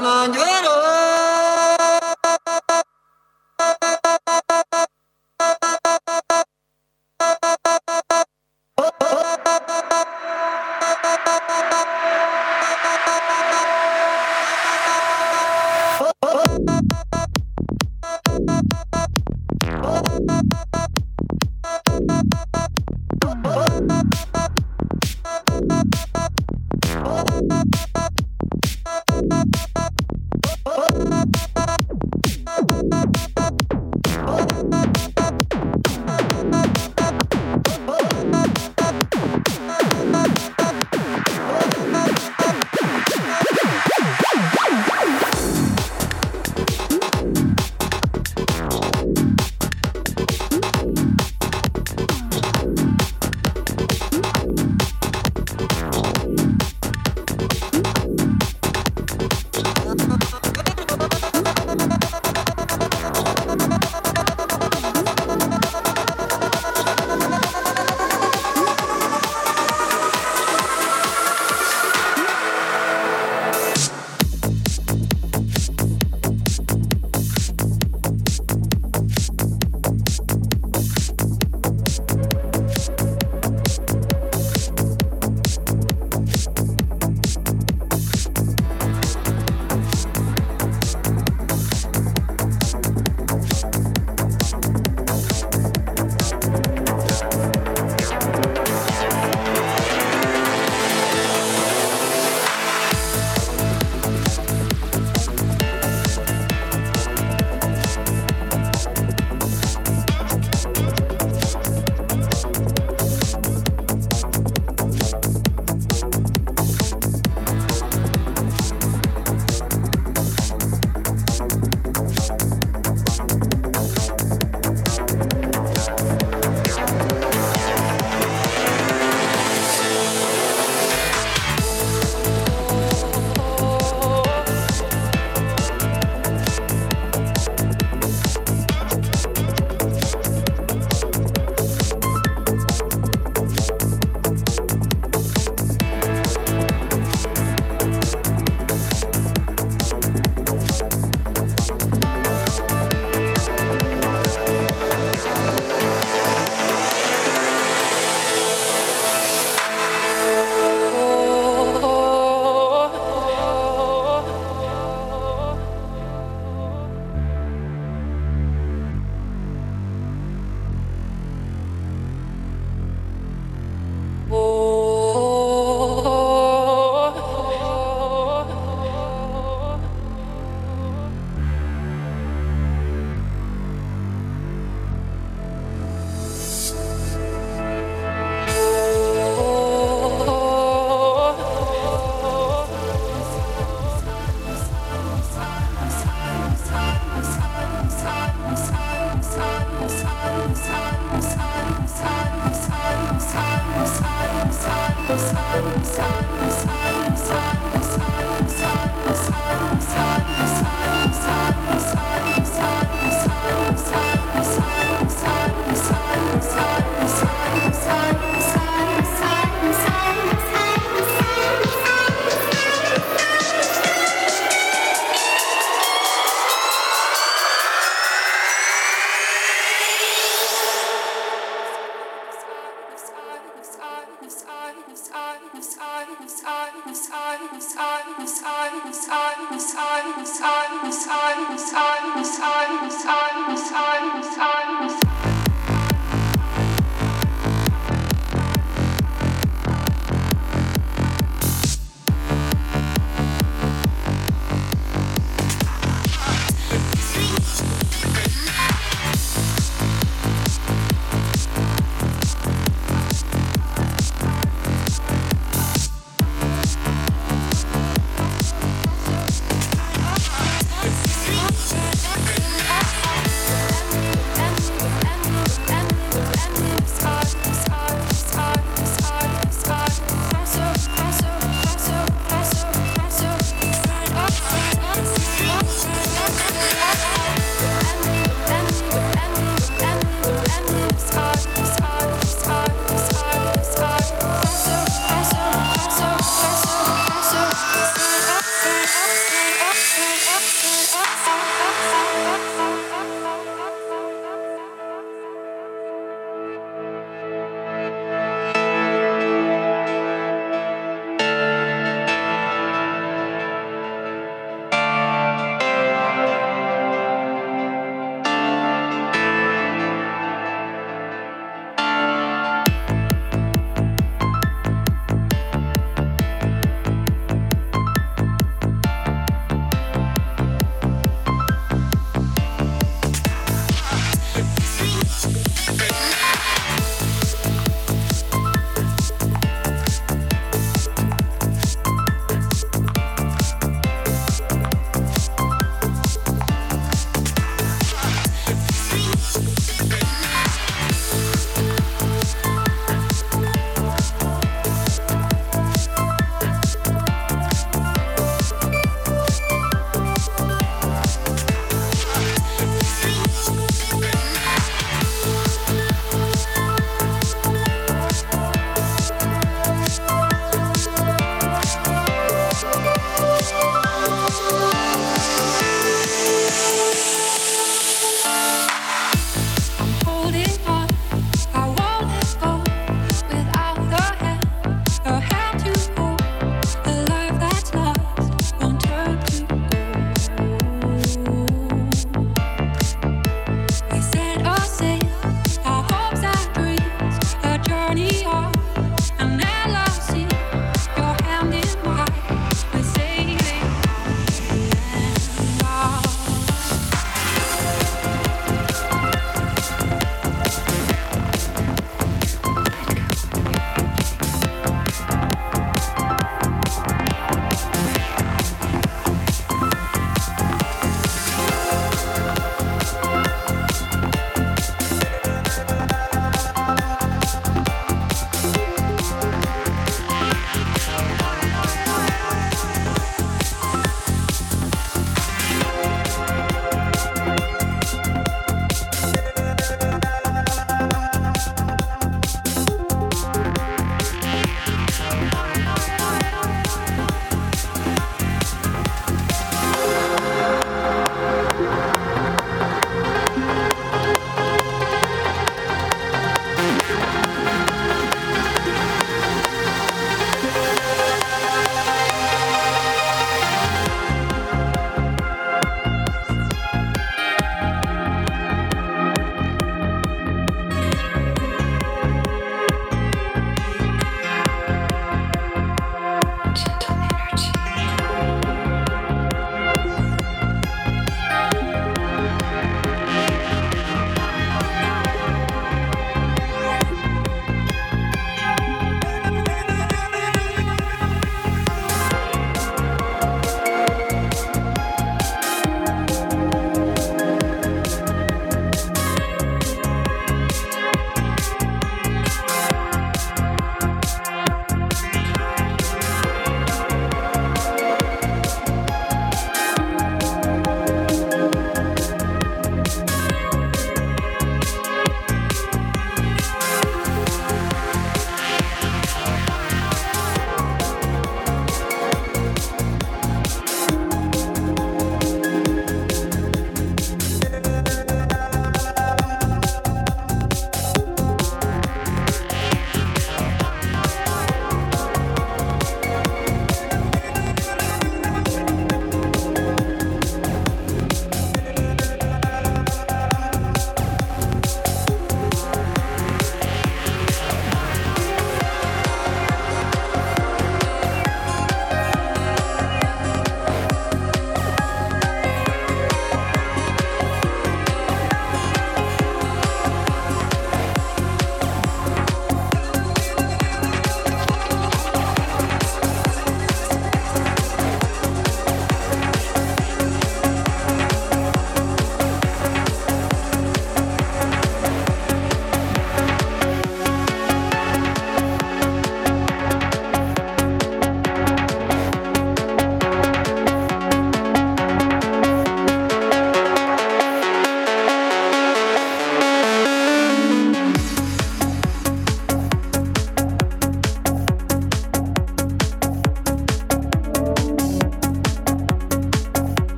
Dale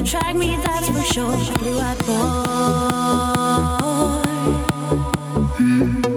Attract me, that's for sure. Blue-eyed boy. Mm.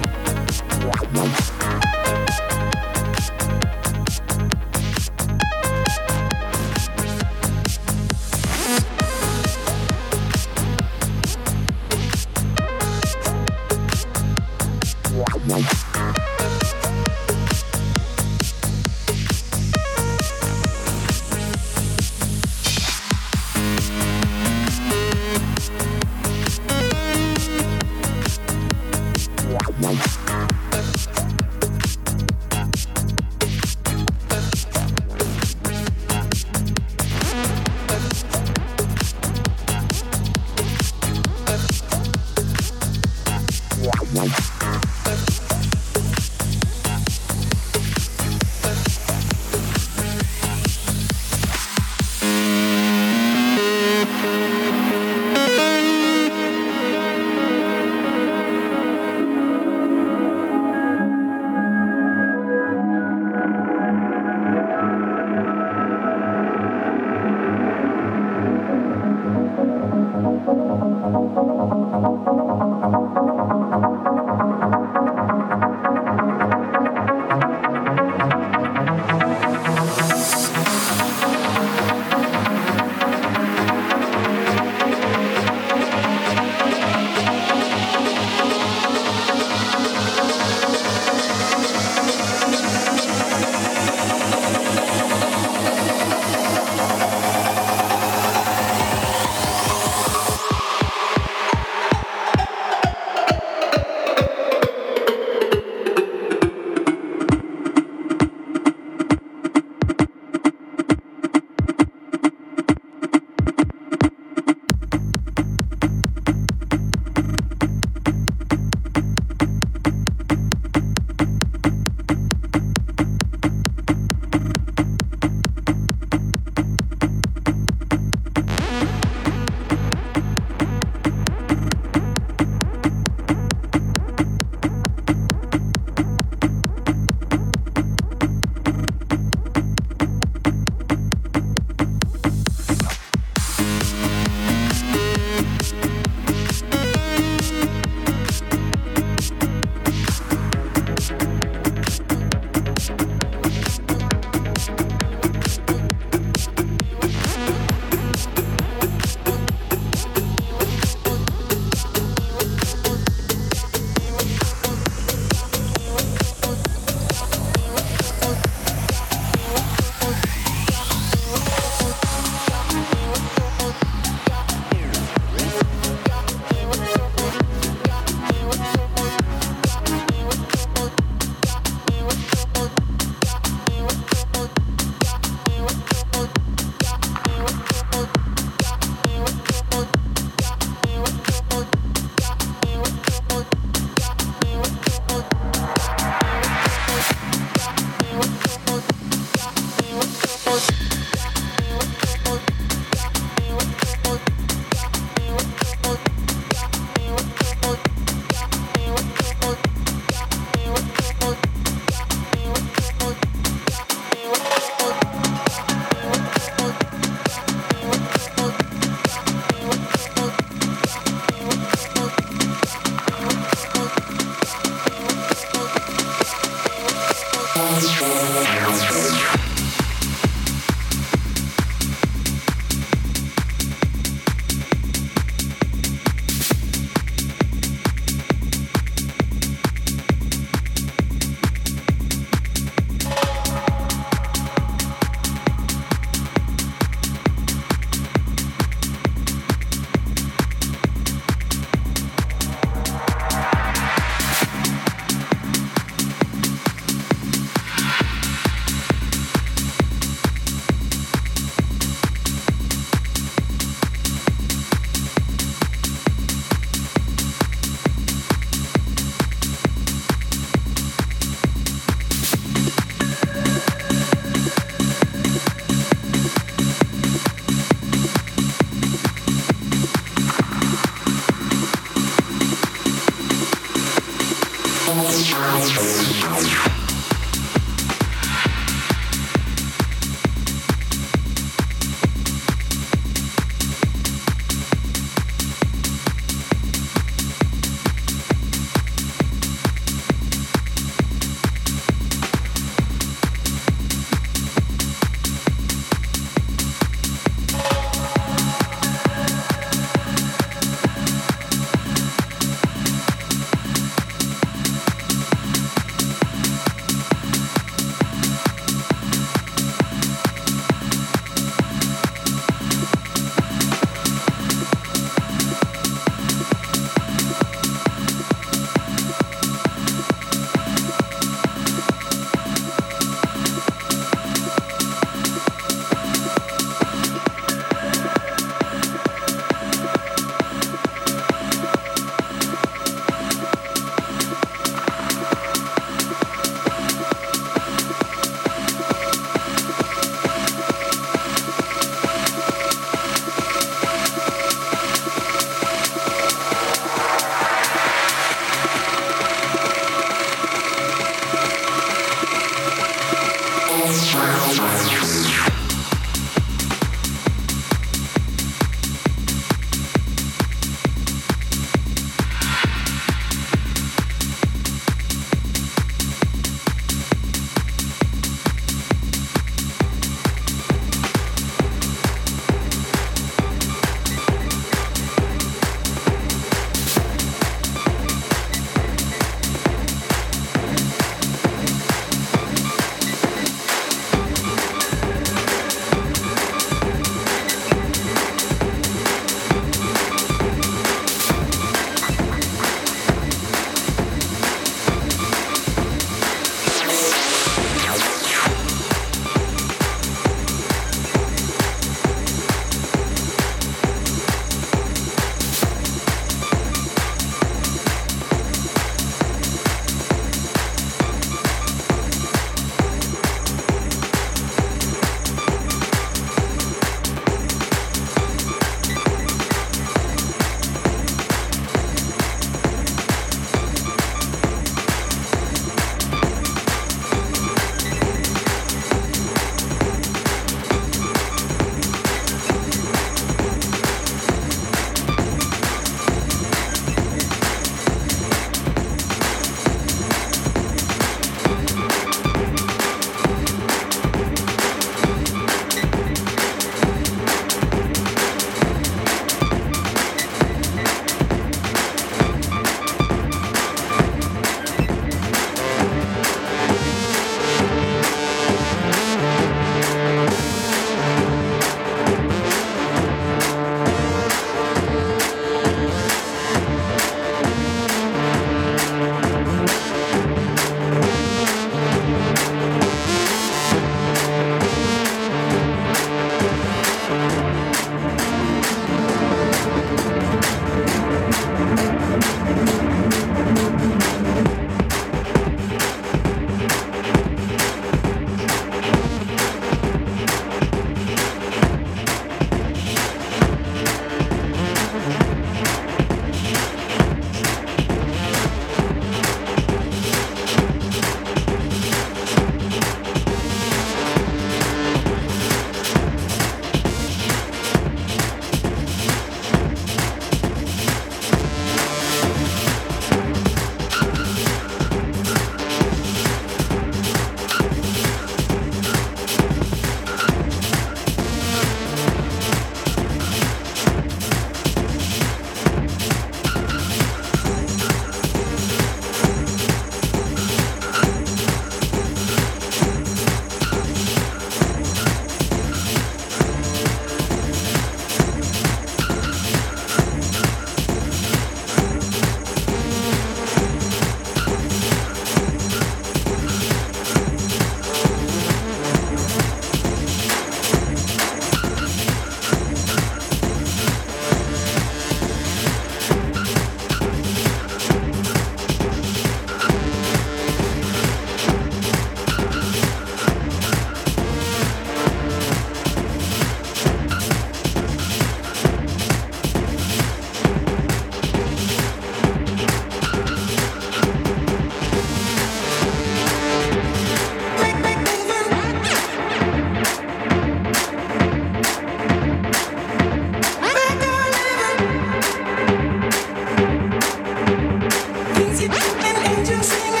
dance.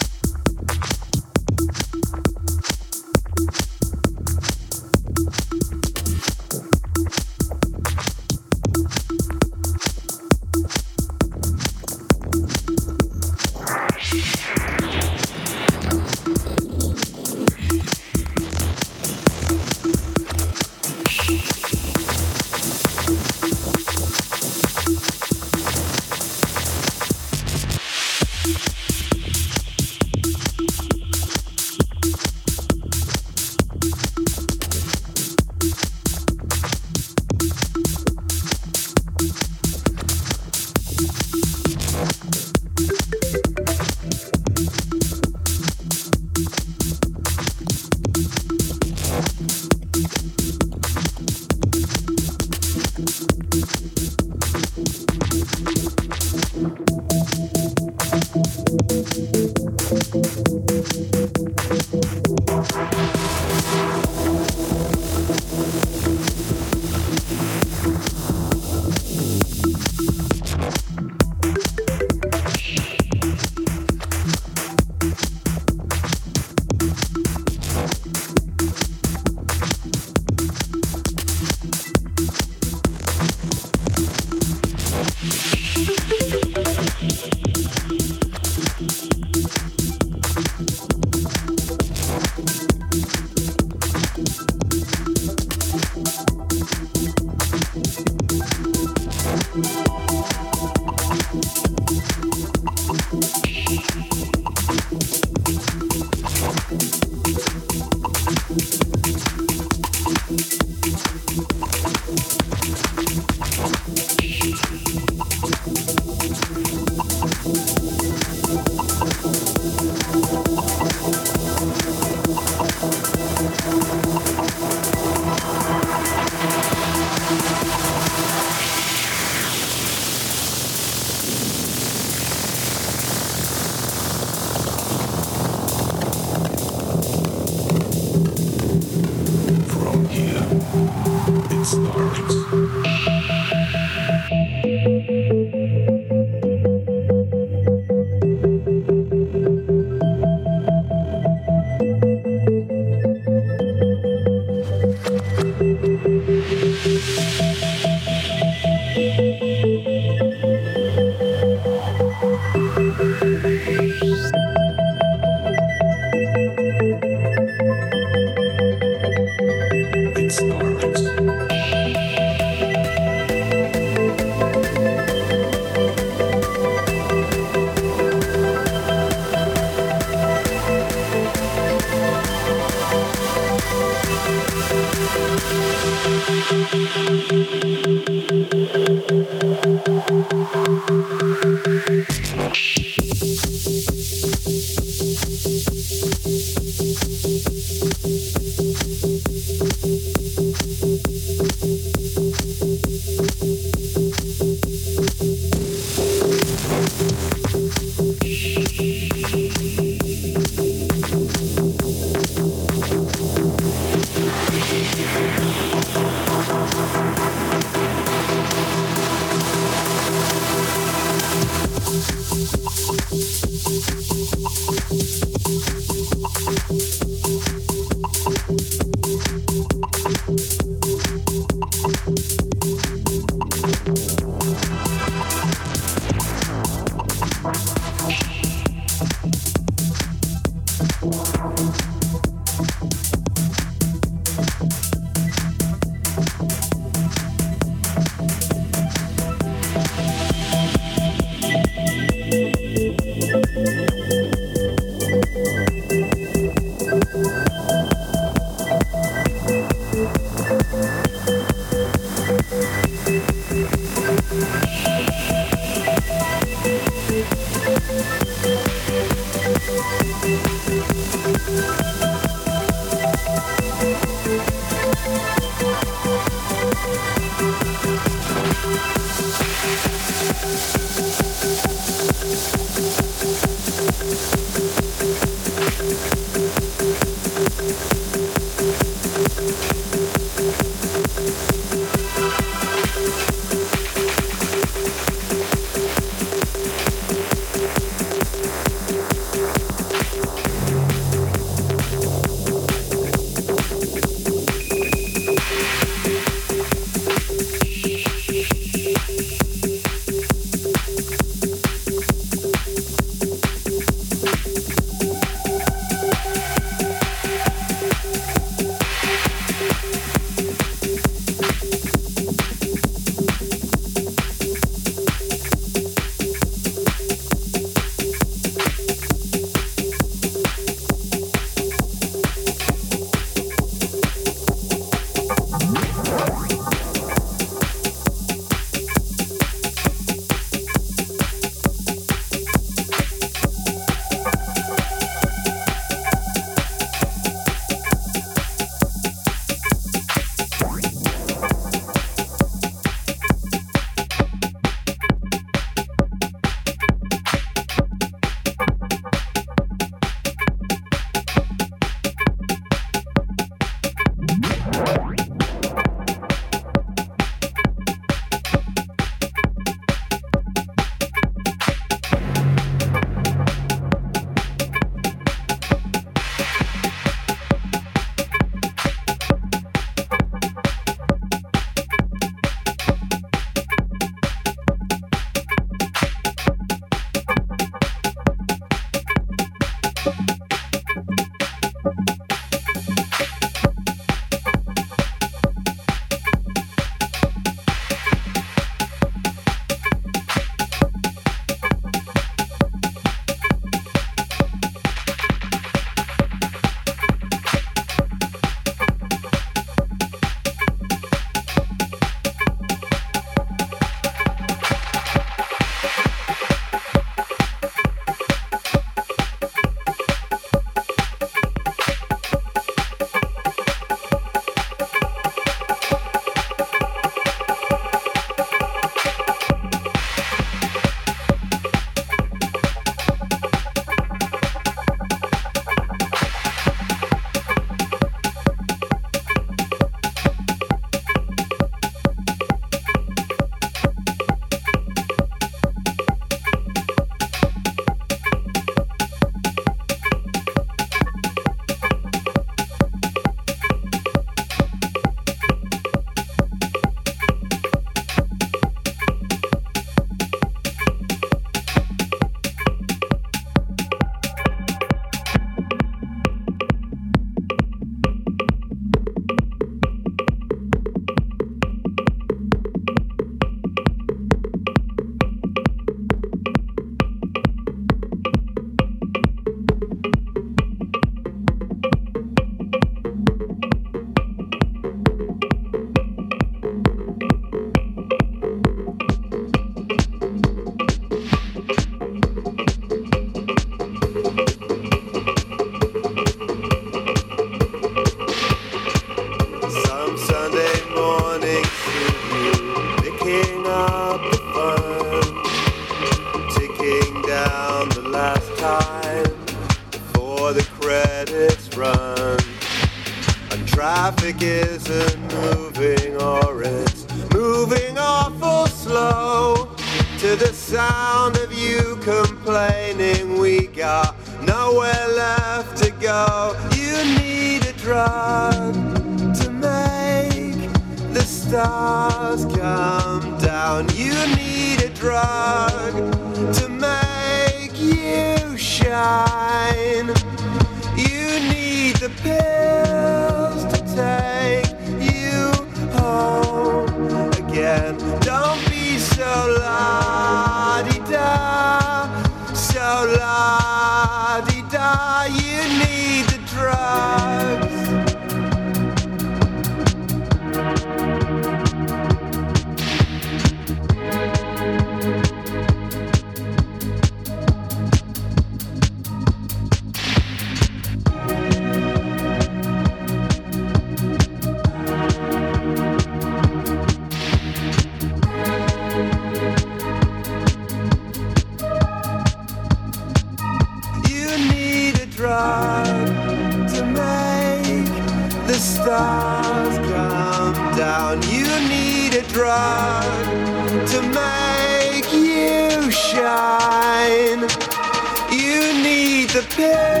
Yeah.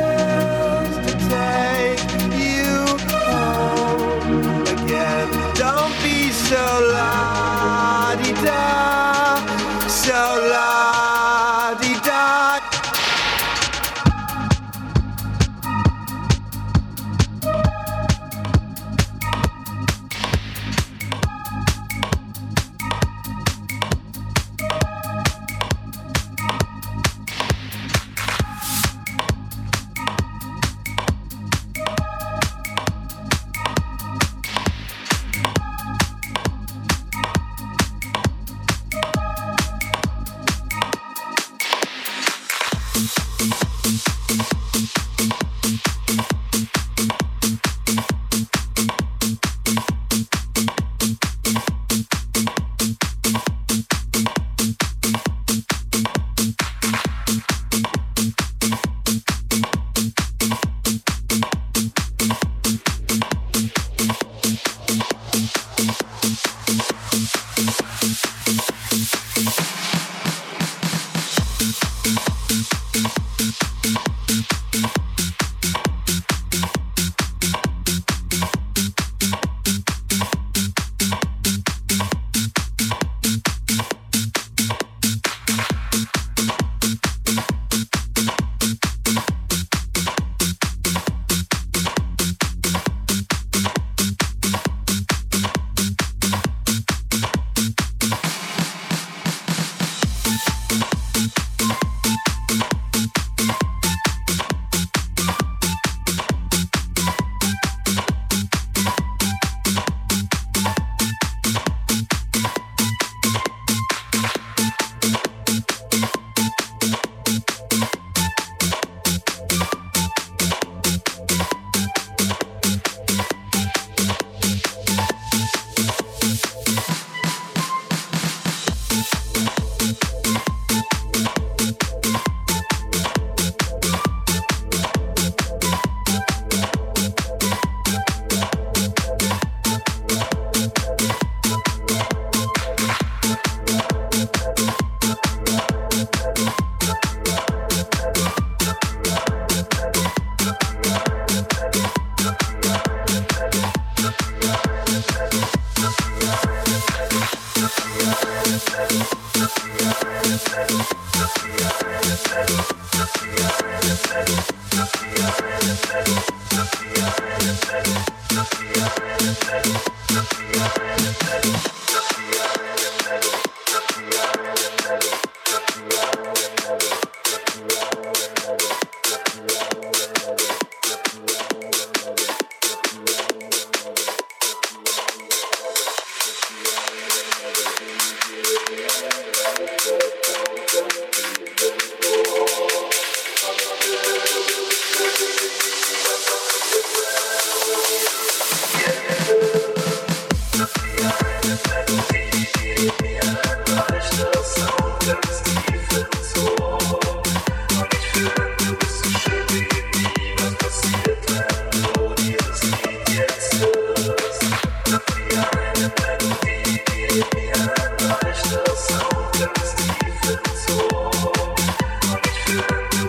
und ich fühle mich